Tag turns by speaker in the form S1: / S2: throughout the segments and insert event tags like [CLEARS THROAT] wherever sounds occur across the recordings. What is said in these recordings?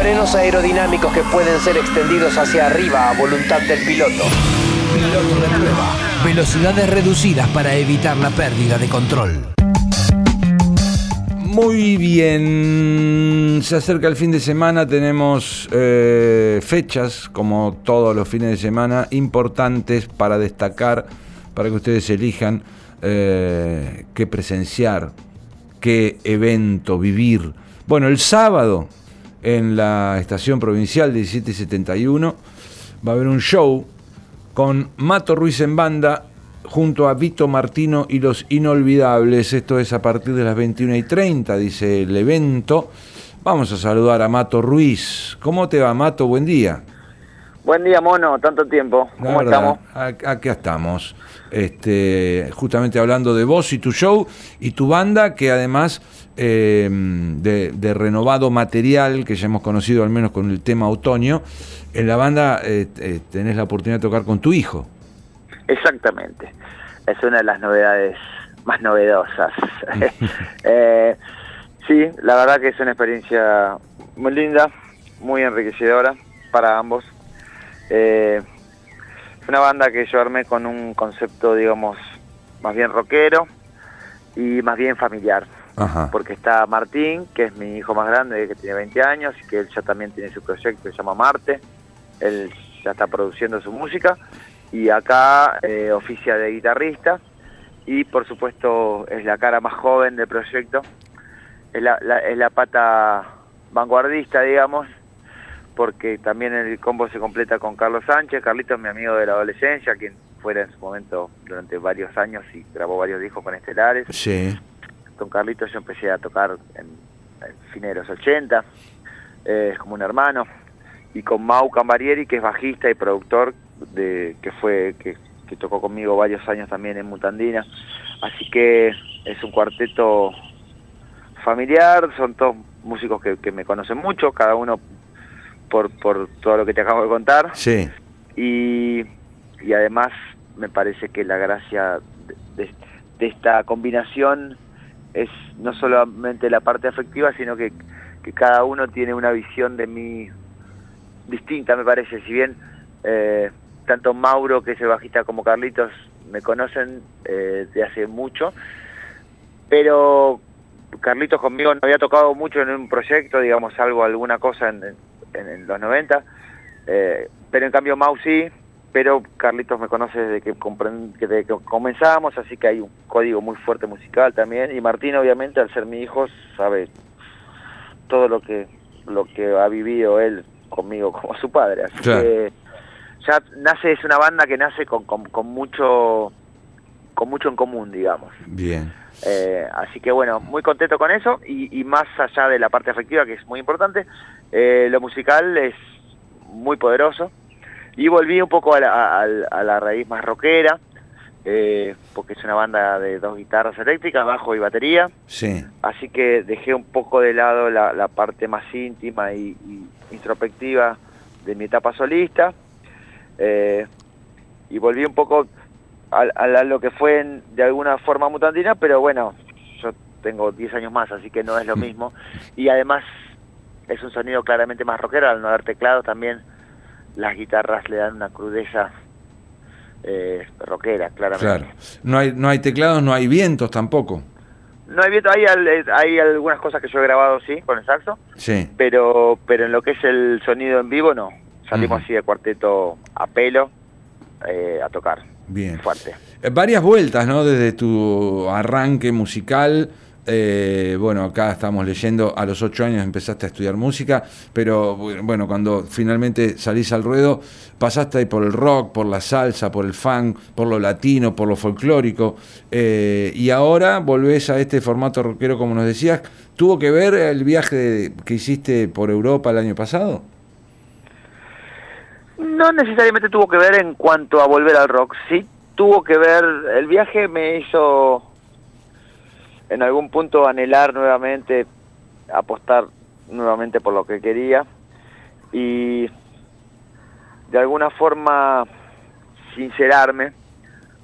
S1: frenos aerodinámicos que pueden ser extendidos hacia arriba a voluntad del piloto.
S2: Piloto de prueba. Velocidades reducidas para evitar la pérdida de control.
S3: Muy bien, se acerca el fin de semana, tenemos eh, fechas, como todos los fines de semana, importantes para destacar, para que ustedes elijan eh, qué presenciar, qué evento vivir. Bueno, el sábado en la estación provincial 1771 va a haber un show con Mato Ruiz en banda junto a Vito Martino y los Inolvidables. Esto es a partir de las 21 y 30, dice el evento. Vamos a saludar a Mato Ruiz. ¿Cómo te va, Mato? Buen día.
S4: Buen día, mono, tanto tiempo. ¿Cómo estamos?
S3: Aquí estamos. Este, justamente hablando de vos y tu show y tu banda, que además eh, de, renovado material, que ya hemos conocido al menos con el tema otoño, en la banda eh, eh, tenés la oportunidad de tocar con tu hijo.
S4: Exactamente. Es una de las novedades más novedosas. [LAUGHS] sí, la verdad que es una experiencia muy linda, muy enriquecedora para ambos. Eh, es una banda que yo armé con un concepto, digamos, más bien rockero y más bien familiar. Porque está Martín, que es mi hijo más grande, que tiene 20 años, y que él ya también tiene su proyecto que se llama Marte. Él ya está produciendo su música. Y acá eh, oficia de guitarrista. Y por supuesto es la cara más joven del proyecto. Es la, es la pata vanguardista, digamos, porque también el combo se completa con Carlos Sánchez. Carlito es mi amigo de la adolescencia, quien fuera en su momento durante varios años y grabó varios discos con Estelares.
S3: Sí.
S4: Con Carlito yo empecé a tocar en, fines de los 80, es como un hermano. Y con Mau Cambarieri, que es bajista y productor, de que fue que, tocó conmigo varios años también en Mutandina. Así que es un cuarteto familiar, son todos músicos que, que me conocen mucho, cada uno por, por todo lo que te acabo de contar.
S3: Sí.
S4: Y, y además me parece que la gracia de, esta combinación es no solamente la parte afectiva, sino que, que, cada uno tiene una visión de mí distinta, me parece. Si bien eh, tanto Mauro, que es el bajista, como Carlitos me conocen eh, de hace mucho, pero Carlitos conmigo no había tocado mucho en un proyecto, digamos, algo, alguna cosa en, en, los 90, eh, pero en cambio Mau sí, pero Carlitos me conoce desde que, desde que comenzamos, así que hay un código muy fuerte musical también, y Martín obviamente al ser mi hijo sabe todo lo que, lo que ha vivido él conmigo [LAUGHS] como su padre, así que ya nace, es una banda que nace con, con, mucho con mucho en común, digamos.
S3: Bien.
S4: Eh, así que bueno, muy contento con eso. Y, y, más allá de la parte afectiva, que es muy importante, eh, lo musical es muy poderoso y volví un poco a la, raíz más rockera, eh, porque es una banda de dos guitarras eléctricas, bajo y batería.
S3: Sí.
S4: Así que dejé un poco de lado la, parte más íntima y, introspectiva de mi etapa solista. Eh, y volví un poco a, lo que fue de alguna forma mutandina, pero bueno, yo tengo 10 años más, así que no es lo mismo. Y además es un sonido claramente más rockero, al no haber teclados también las guitarras le dan una crudeza eh, rockera, claramente. Claro.
S3: No hay, no hay teclados, no hay vientos tampoco.
S4: No hay viento, hay, hay algunas cosas que yo he grabado, sí, con el saxo.
S3: Sí.
S4: Pero, pero en lo que es el sonido en vivo, no. Salimos así de cuarteto a pelo eh, a tocar.
S3: Bien.
S4: Fuerte.
S3: Eh, varias vueltas, ¿no? Desde tu arranque musical eh, bueno, acá estamos leyendo, a los ocho años empezaste a estudiar música, pero bueno, cuando finalmente salís al ruedo, pasaste ahí por el rock, por la salsa, por el funk, por lo latino, por lo folclórico, eh, y ahora volvés a este formato rockero como nos decías. ¿Tuvo que ver el viaje que hiciste por Europa el año pasado?
S4: No necesariamente tuvo que ver en cuanto a volver al rock, sí tuvo que ver, el viaje me hizo en algún punto anhelar nuevamente, apostar nuevamente por lo que quería y de alguna forma sincerarme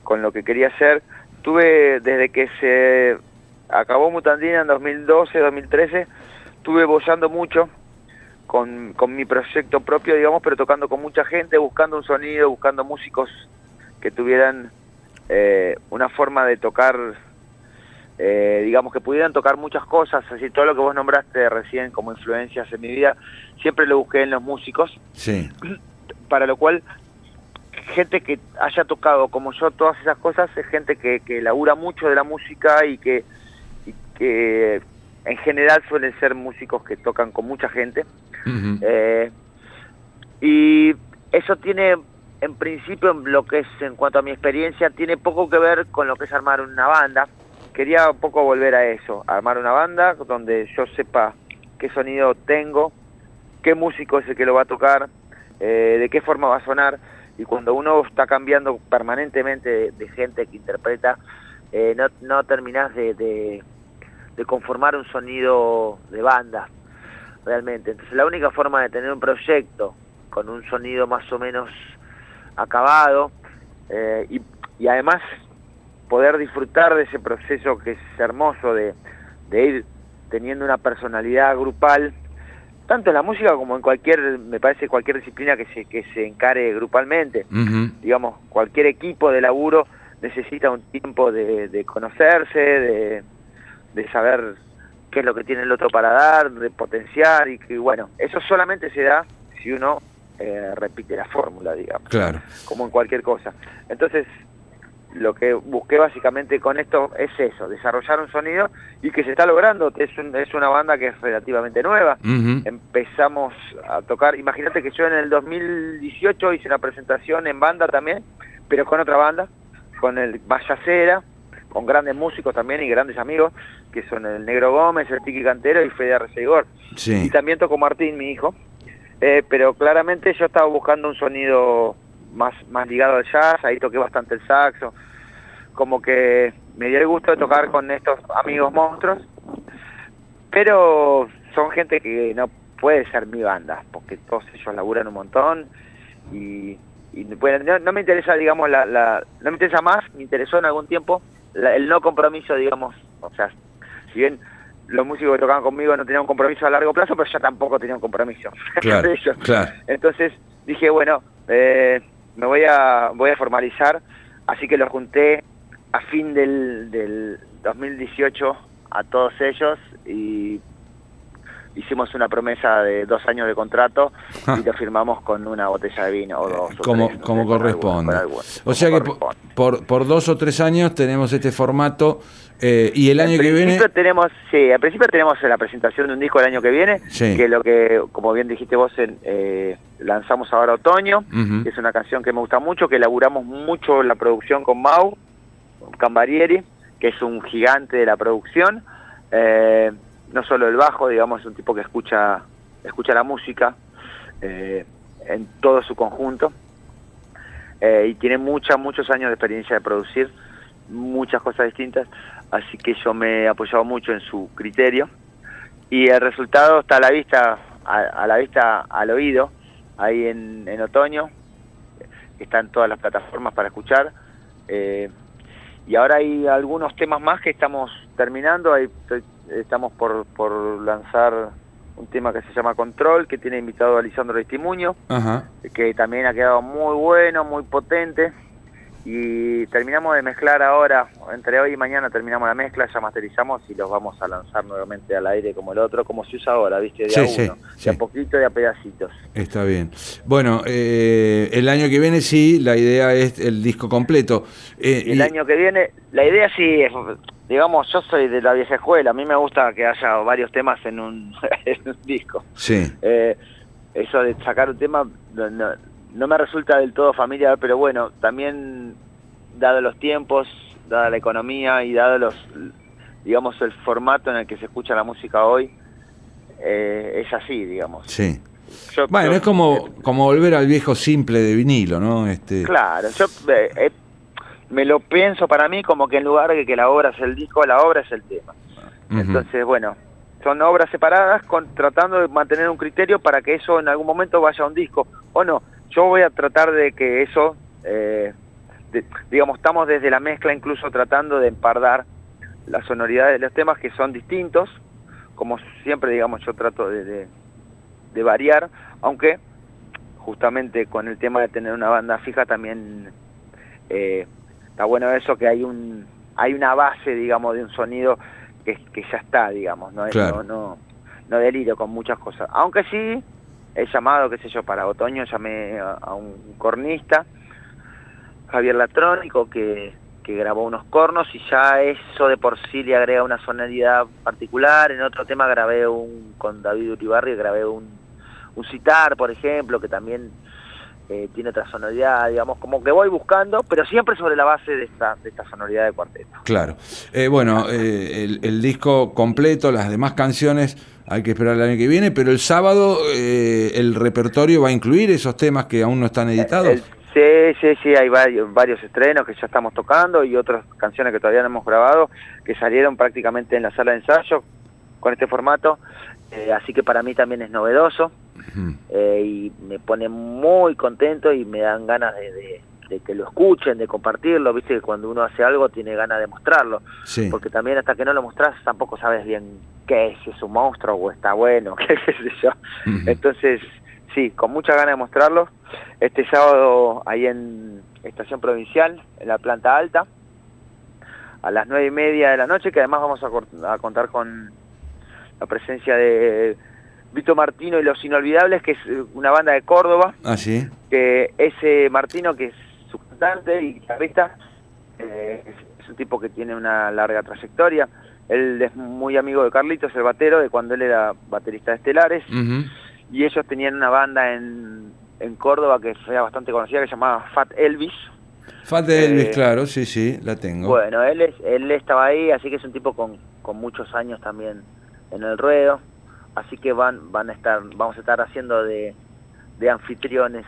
S4: con lo que quería hacer. Tuve desde que se acabó Mutandina en 2012, 2013, estuve bollando mucho con, con mi proyecto propio, digamos, pero tocando con mucha gente, buscando un sonido, buscando músicos que tuvieran eh, una forma de tocar, eh, digamos, que pudieran tocar muchas cosas, así todo lo que vos nombraste recién como influencias en mi vida, siempre lo busqué en los músicos,
S3: Sí. [CLEARS THROAT]
S4: para lo cual gente que haya tocado como yo todas esas cosas es gente que, que labura mucho de la música y que, y que en general suelen ser músicos que tocan con mucha gente. Eh, y eso tiene, en principio, en lo que es en cuanto a mi experiencia, tiene poco que ver con lo que es armar una banda. Quería un poco volver a eso, armar una banda donde yo sepa qué sonido tengo, qué músico es el que lo va a tocar, eh, de qué forma va a sonar. Y cuando uno está cambiando permanentemente de, gente que interpreta, eh, no, no terminás de, conformar un sonido de banda realmente. Entonces la única forma de tener un proyecto con un sonido más o menos acabado eh, y además poder disfrutar de ese proceso que es hermoso de, de ir teniendo una personalidad grupal, tanto en la música como en cualquier, me parece cualquier disciplina que se, que se encare grupalmente. Digamos, cualquier equipo de laburo necesita un tiempo de, de conocerse, de, de saber qué es lo que tiene el otro para dar, de potenciar y que bueno, eso solamente se da si uno eh, repite la fórmula, digamos,
S3: Claro.
S4: como en cualquier cosa. Entonces, lo que busqué básicamente con esto es eso, desarrollar un sonido y que se está logrando. Es, un- es una banda que es relativamente nueva. Empezamos a tocar, imagínate que yo en el 2018 hice una presentación en banda también, pero con otra banda, con el Vallacera, con grandes músicos también y grandes amigos, que son el Negro Gómez, el Tiki Cantero y Fede Arcegor. Y
S3: Sí.
S4: también tocó Martín, mi hijo. Eh, pero claramente yo estaba buscando un sonido más, más ligado al jazz, ahí toqué bastante el saxo. Como que me dio el gusto de tocar con estos amigos monstruos. Pero son gente que no puede ser mi banda, porque todos ellos laburan un montón y, y bueno, no, no me interesa, digamos, la, la, no me interesa más, me interesó en algún tiempo la- el no compromiso, digamos, o sea, si bien los músicos que tocaban conmigo no tenían un compromiso a largo plazo, pero yo tampoco tenía un compromiso
S3: Claro, [LAUGHS] claro.
S4: Entonces dije, bueno, eh, me voy a, voy a formalizar, así que los junté a fin del, del 2018 a todos ellos y hicimos una promesa de dos años de contrato y lo firmamos con una botella de vino o dos. o
S3: Como,
S4: tres,
S3: como corresponde.
S4: alguna, con alguna,
S3: o sea que por, por, por dos o tres años tenemos este formato eh, y el año que viene...
S4: tenemos, sí, al principio tenemos la presentación de un disco el año que viene,
S3: Sí.
S4: que lo que, como bien dijiste vos, en, eh, lanzamos ahora otoño,
S3: Ujú.
S4: que es una canción que me gusta mucho, que elaboramos mucho la producción con Mau Cambarieri, que es un gigante de la producción, eh, no solo el bajo, digamos, es un tipo que escucha, escucha la música eh, en todo su conjunto, eh, y tiene muchas, muchos años de experiencia de producir muchas cosas distintas, así que yo me he apoyado mucho en su criterio. Y el resultado está a la vista, a, a la vista, al oído, ahí en, en otoño, están todas las plataformas para escuchar, eh, y ahora hay algunos temas más que estamos terminando, ahí estoy- estamos por, por lanzar un tema que se llama Control, que tiene invitado a Lisandro Estimuño, que también ha quedado muy bueno, muy potente. Y terminamos de mezclar ahora, entre hoy y mañana terminamos la mezcla, ya masterizamos y los vamos a lanzar nuevamente al aire como el otro, como se usa ahora, ¿viste? De
S3: Sí,
S4: a uno,
S3: sí.
S4: de a poquito, de a pedacitos.
S3: Está bien. Bueno, eh, el año que viene sí, la idea es el disco completo. Eh,
S4: Y el año que viene, la idea sí es, digamos, yo soy de la vieja escuela, a mí me gusta que haya varios temas en un, [LAUGHS] en un disco.
S3: Sí,
S4: Eh, eso de sacar un tema no, no- no me resulta del todo familiar, pero bueno, también dado los tiempos, dada la economía y dado los, digamos, el formato en el que se escucha la música hoy, eh, es así, digamos.
S3: sí.
S4: Yo-
S3: Bueno,
S4: yo-
S3: es como, como volver al viejo simple de vinilo, ¿no? Este,
S4: Claro, yo eh, eh, me lo pienso para mí como que en lugar de que la obra es el disco, la obra es el tema. Entonces, bueno, son obras separadas con, tratando de mantener un criterio para que eso en algún momento vaya a un disco. O no, yo voy a tratar de que eso, eh, de- digamos, estamos desde la mezcla incluso tratando de empardar la sonoridad de los temas que son distintos, como siempre, digamos, yo trato de, de- de variar, aunque justamente con el tema de tener una banda fija también eh, está bueno eso que hay un hay una base digamos de un sonido que, que ya está digamos no,
S3: Claro.
S4: no, no no delirio con muchas cosas aunque sí he llamado qué sé yo para otoño llamé a, un cornista Javier Latrónico que que grabó unos cornos y ya eso de por sí le agrega una sonoridad particular. En otro tema grabé un con David Uribarri, grabé un, un citar, por ejemplo, que también eh, tiene otra sonoridad, digamos, como que voy buscando, pero siempre sobre la base de esta, de esta sonoridad de cuarteto.
S3: Claro. Eh, bueno, eh, el disco completo, las demás canciones, hay que esperar el año que viene, pero el sábado eh, el repertorio va a incluir esos temas que aún no están editados.
S4: Sí, sí, sí, hay varios, varios estrenos que ya estamos tocando y otras canciones que todavía no hemos grabado, que salieron prácticamente en la sala de ensayo con este formato, eh, así que para mí también es novedoso. Eh, y me pone muy contento y me dan ganas de, de- de que lo escuchen, de compartirlo, viste que cuando uno hace algo tiene ganas de mostrarlo,
S3: Sí.
S4: porque también hasta que no lo mostras tampoco sabes bien qué es, si es un monstruo o está bueno, [LAUGHS] qué sé yo. Entonces, sí, con mucha ganas de mostrarlo, este sábado ahí en Estación Provincial, en la planta alta, a las nueve y media de la noche, que además vamos a, contar con la presencia de Vito Martino y Los Inolvidables, que es eh, una banda de Córdoba,
S3: Ah, sí.
S4: que ese Martino, que es cantante y guitarrista, eh, es, un tipo que tiene una larga trayectoria. Él es muy amigo de Carlitos, el batero, de cuando él era baterista de Estelares, y ellos tenían una banda en, en Córdoba que era bastante conocida, que se llamaba Fat Elvis.
S3: Fat Elvis,
S4: Eh,
S3: claro, sí, sí, la tengo.
S4: Bueno, él, es, él estaba ahí, así que es un tipo con, con muchos años también en el ruedo, así que van, van a estar, vamos a estar haciendo de, de anfitriones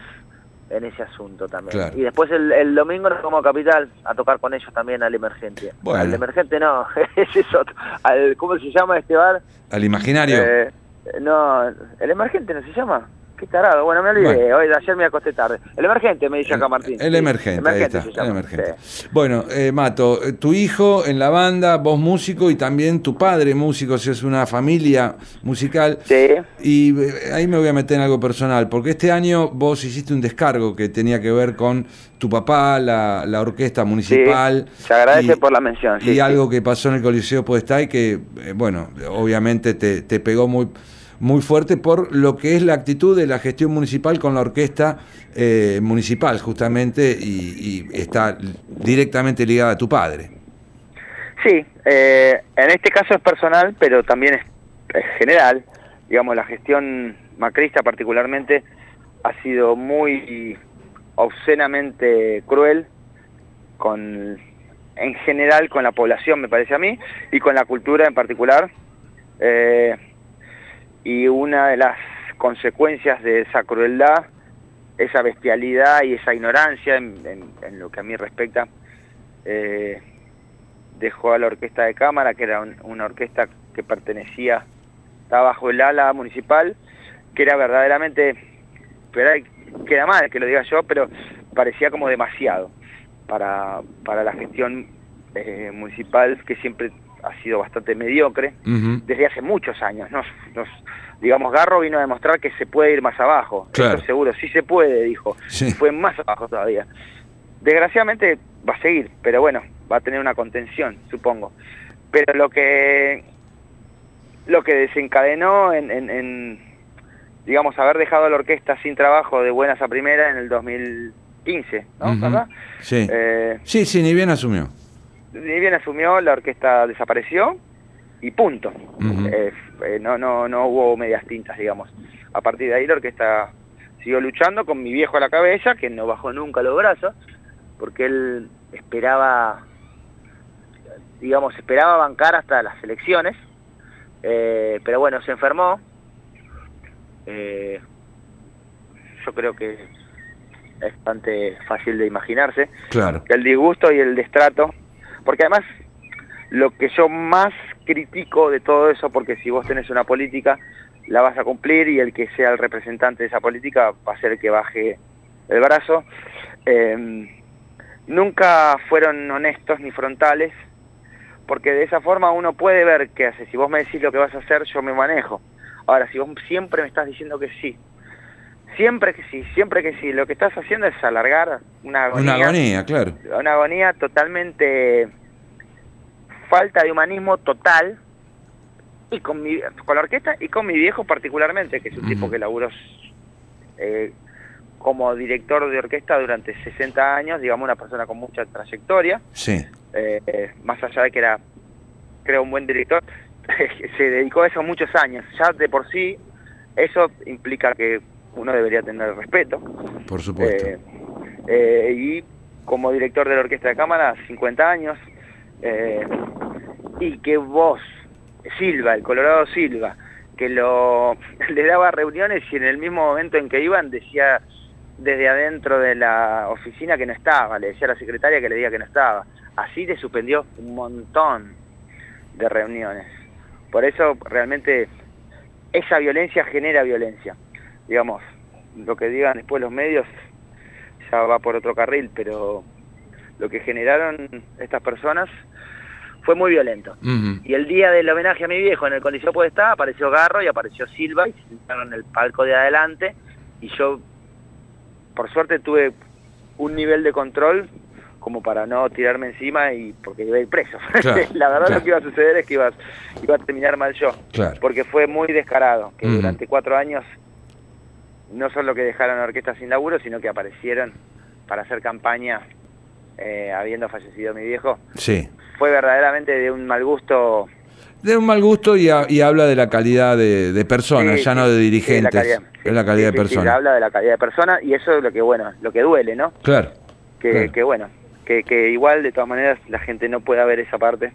S4: en ese asunto también.
S3: Claro.
S4: Y después el, el domingo nos vamos a Capital a tocar con ellos también al Emergente.
S3: Bueno.
S4: Al Emergente no, [LAUGHS] ese es otro. Al, ¿Cómo se llama este bar?
S3: Al imaginario.
S4: Eh, no, el Emergente no se llama. Qué tarado. Bueno, me olvidé.
S3: Bueno.
S4: Hoy, ayer me acosté tarde. El Emergente, me dice acá Martín.
S3: El emergente, ahí está, el emergente.
S4: sí.
S3: Bueno, eh, Mato, eh, tu hijo en la banda, vos músico y también tu padre músico, si es una familia musical.
S4: Sí.
S3: Y eh, ahí me voy a meter en algo personal, porque este año vos hiciste un descargo que tenía que ver con tu papá, la, la orquesta municipal.
S4: Sí, se agradece
S3: y-
S4: por la mención. Sí,
S3: y algo que pasó en el Coliseo Podestá y que, eh, bueno, obviamente te, te pegó muy, muy fuerte por lo que es la actitud de la gestión municipal con la orquesta eh, municipal, justamente, y, está directamente ligada a tu padre.
S4: Sí, eh, en este caso es personal, pero también es, es general. Digamos, la gestión macrista particularmente ha sido muy obscenamente cruel con en general con la población, me parece a mí, y con la cultura en particular. Eh, y una de las consecuencias de esa crueldad, esa bestialidad y esa ignorancia en, lo que a mí respecta, eh, dejó a la orquesta de cámara, que era un- una orquesta que pertenecía, estaba bajo el ala municipal, que era verdaderamente, pero queda mal que lo diga yo, pero parecía como demasiado para, para la gestión eh, municipal, que siempre ha sido bastante mediocre desde hace muchos años. Nos, nos- digamos, Garro vino a demostrar que se puede ir más abajo.
S3: Claro.
S4: Seguro, sí se puede, dijo.
S3: Sí.
S4: Fue más abajo todavía. Desgraciadamente va a seguir, pero bueno, va a tener una contención, supongo. Pero lo que lo que desencadenó en, en- en, digamos, haber dejado a la orquesta sin trabajo de buenas a primera en el 2015, ¿no?
S3: Ujú.
S4: ¿Verdad?
S3: Sí.
S4: Eh,
S3: sí, sí, ni bien asumió.
S4: Ni bien asumió, la orquesta desapareció y punto. Eh, eh, no, no, no hubo medias tintas, digamos. A partir de ahí la orquesta siguió luchando con mi viejo a la cabeza, que no bajó nunca los brazos, porque él esperaba, digamos, esperaba bancar hasta las elecciones, eh, pero bueno, se enfermó. Yo creo que es bastante fácil de imaginarse
S3: Claro.
S4: el disgusto y el destrato, porque además lo que yo más critico de todo eso, porque si vos tenés una política, la vas a cumplir y el que sea el representante de esa política va a ser el que baje el brazo, eh, nunca fueron honestos ni frontales, porque de esa forma uno puede ver qué hace. Si vos me decís lo que vas a hacer, yo me manejo. Ahora, si vos siempre me estás diciendo que sí, siempre que sí, siempre que sí, lo que estás haciendo es alargar una agonía.
S3: Una agonía, claro.
S4: Una agonía totalmente falta de humanismo total y con mi, con la orquesta y con mi viejo particularmente, que es un tipo que laburó eh, como director de orquesta durante 60 años, digamos una persona con mucha trayectoria,
S3: Sí.
S4: eh, más allá de que era, creo, un buen director, [LAUGHS] se dedicó a eso muchos años. Ya de por sí, eso implica que uno debería tener respeto.
S3: Por supuesto.
S4: Eh, y como director de la Orquesta de Cámara, 50 años, eh, y que vos, Silva, el Colorado Silva, que lo [LAUGHS] le daba reuniones y en el mismo momento en que iban decía desde adentro de la oficina que no estaba, le decía a la secretaria que le diga que no estaba. Así le suspendió un montón de reuniones. Por eso realmente esa violencia genera violencia. Digamos, lo que digan después los medios ya va por otro carril, pero lo que generaron estas personas fue muy violento. Y el día del homenaje a mi viejo en el Coliseo Podestá apareció Garro y apareció Silva y se sentaron en el palco de adelante y yo, por suerte, tuve un nivel de control como para no tirarme encima y porque iba a ir preso. [LAUGHS]
S3: Claro,
S4: La verdad
S3: claro.
S4: lo que iba a suceder es que iba, iba a terminar mal yo,
S3: Claro.
S4: porque fue muy descarado, que durante cuatro años no solo que dejaron la orquesta sin laburo, sino que aparecieron para hacer campaña eh, habiendo fallecido mi viejo.
S3: Sí.
S4: Fue verdaderamente de un mal gusto
S3: De un mal gusto y, ha- y habla de la calidad de, de personas,
S4: Sí,
S3: ya
S4: sí,
S3: no de
S4: sí,
S3: dirigentes.
S4: la calidad,
S3: es la calidad de personas.
S4: habla de la calidad de persona y eso es lo que bueno, lo que duele, ¿no?
S3: Claro.
S4: Que,
S3: Claro.
S4: que bueno, que, que igual de todas maneras la gente no pueda ver esa parte.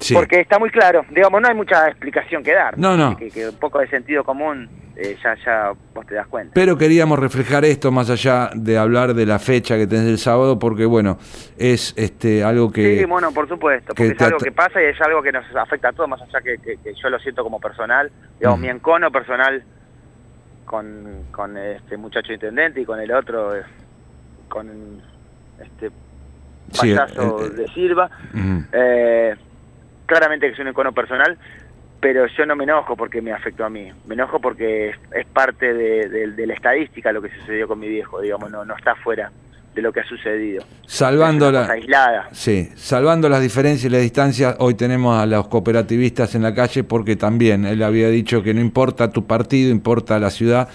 S3: Sí.
S4: Porque está muy claro, digamos, no hay mucha explicación que dar.
S3: No, no.
S4: Que, que un poco de sentido común eh, ya, ya vos te das cuenta.
S3: Pero queríamos reflejar esto más allá de hablar de la fecha que tenés el sábado, porque bueno, es este algo que.
S4: Sí, bueno, por supuesto,
S3: que
S4: porque es algo que pasa y es algo que nos afecta a todos, más allá que, que- que yo lo siento como personal, digamos, mi encono personal con, con este muchacho intendente y con el otro, eh, con este
S3: Sí,
S4: payaso
S3: eh,
S4: de Silva, eh, claramente que es un encono personal, pero yo no me enojo porque me afectó a mí, me enojo porque es, es parte de, de- de la estadística lo que sucedió con mi viejo, digamos, no, no está fuera de lo que ha sucedido.
S3: Salvando la.
S4: aislada.
S3: Sí, salvando las diferencias y las distancias, hoy tenemos a los cooperativistas en la calle porque también él había dicho que no importa tu partido, importa la ciudad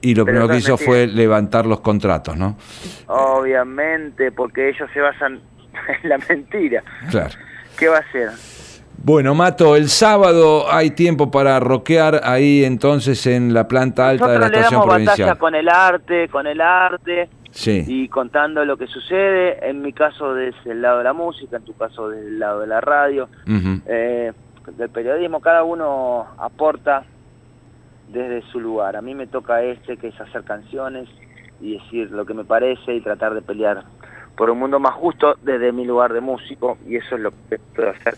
S3: y lo
S4: Pero
S3: primero que hizo fue levantar los contratos, ¿no?
S4: Obviamente, porque ellos se basan [LAUGHS] en la mentira.
S3: Claro.
S4: ¿Qué va a ser?
S3: Bueno, Mato, el sábado hay tiempo para rockear ahí entonces en la planta alta de la
S4: le
S3: estación
S4: damos batalla
S3: provincial.
S4: con el arte, con el arte
S3: Sí,
S4: y contando lo que sucede. En mi caso desde el lado de la música, en tu caso desde el lado de la radio. Eh, del periodismo cada uno aporta desde su lugar. A mí me toca este, que es hacer canciones y decir lo que me parece y tratar de pelear por un mundo más justo desde mi lugar de músico y eso es lo que puedo hacer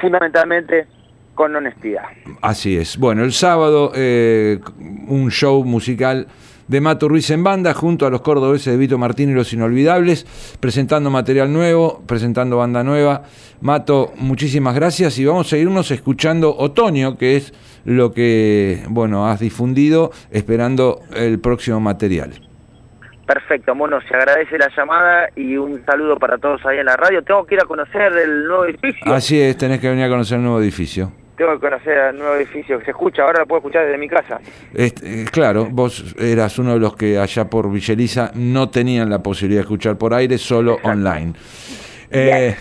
S4: fundamentalmente con honestidad.
S3: así es. Bueno, el sábado eh, un show musical de Mato Ruiz en banda junto a los cordobeses de Vito Martín y los Inolvidables, presentando material nuevo, presentando banda nueva. Mato, muchísimas gracias y vamos a seguirnos escuchando Otoño, que es lo que, bueno, has difundido, esperando el próximo material.
S4: Perfecto, Mono, se agradece la llamada y un saludo para todos ahí en la radio. Tengo que ir a conocer el nuevo edificio.
S3: Así es, tenés que venir a conocer el nuevo edificio.
S4: Tengo que conocer el nuevo edificio que se escucha, ahora lo puedo escuchar desde mi casa.
S3: Este, claro, vos eras uno de los que allá por Villeliza no tenían la posibilidad de escuchar por aire, solo
S4: Exacto.
S3: online. Eh,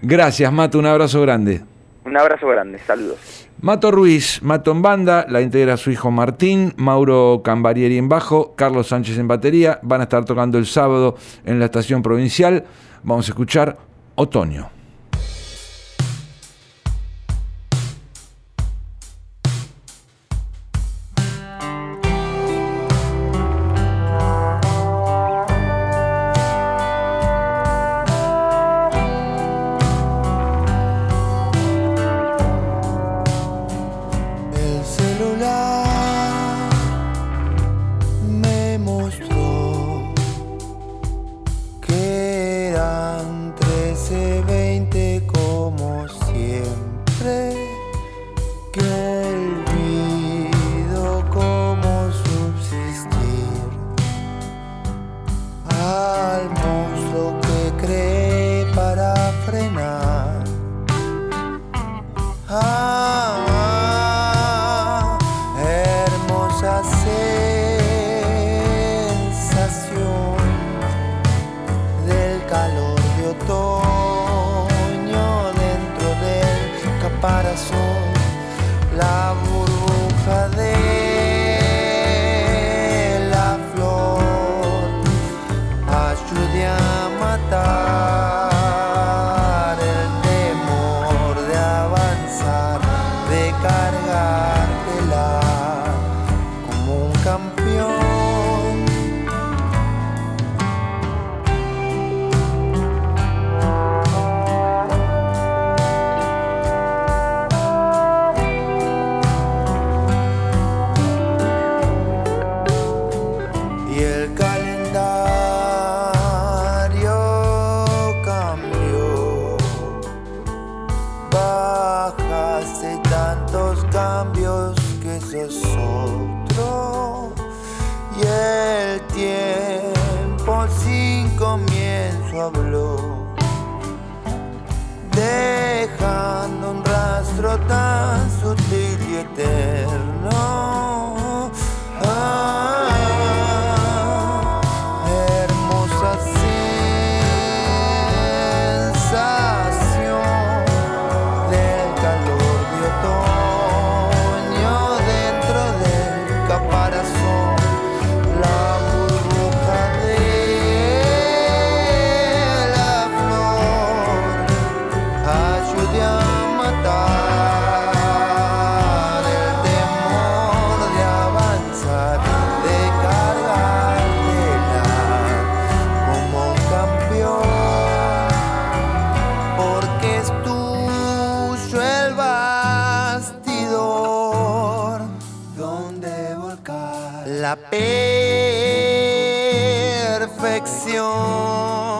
S3: gracias, Mato, un abrazo grande.
S4: Un abrazo grande, saludos.
S3: Mato Ruiz, Mato en banda, la integra su hijo Martín, Mauro Cambarieri en bajo, Carlos Sánchez en batería, van a estar tocando el sábado en la estación provincial. Vamos a escuchar Otoño.
S5: よ。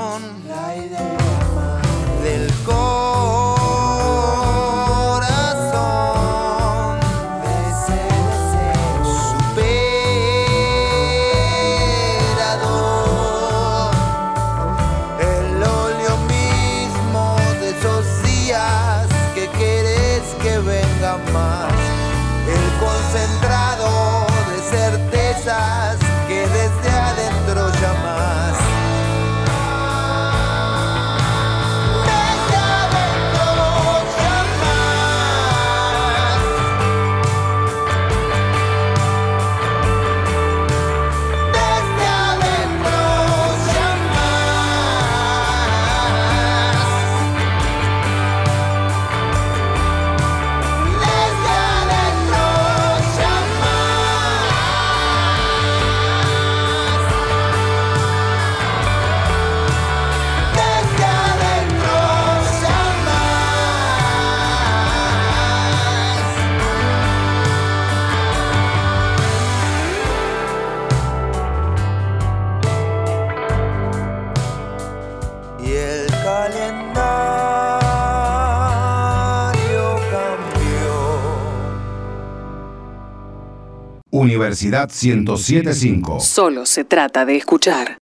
S6: Universidad 1075.
S7: Solo se trata de escuchar.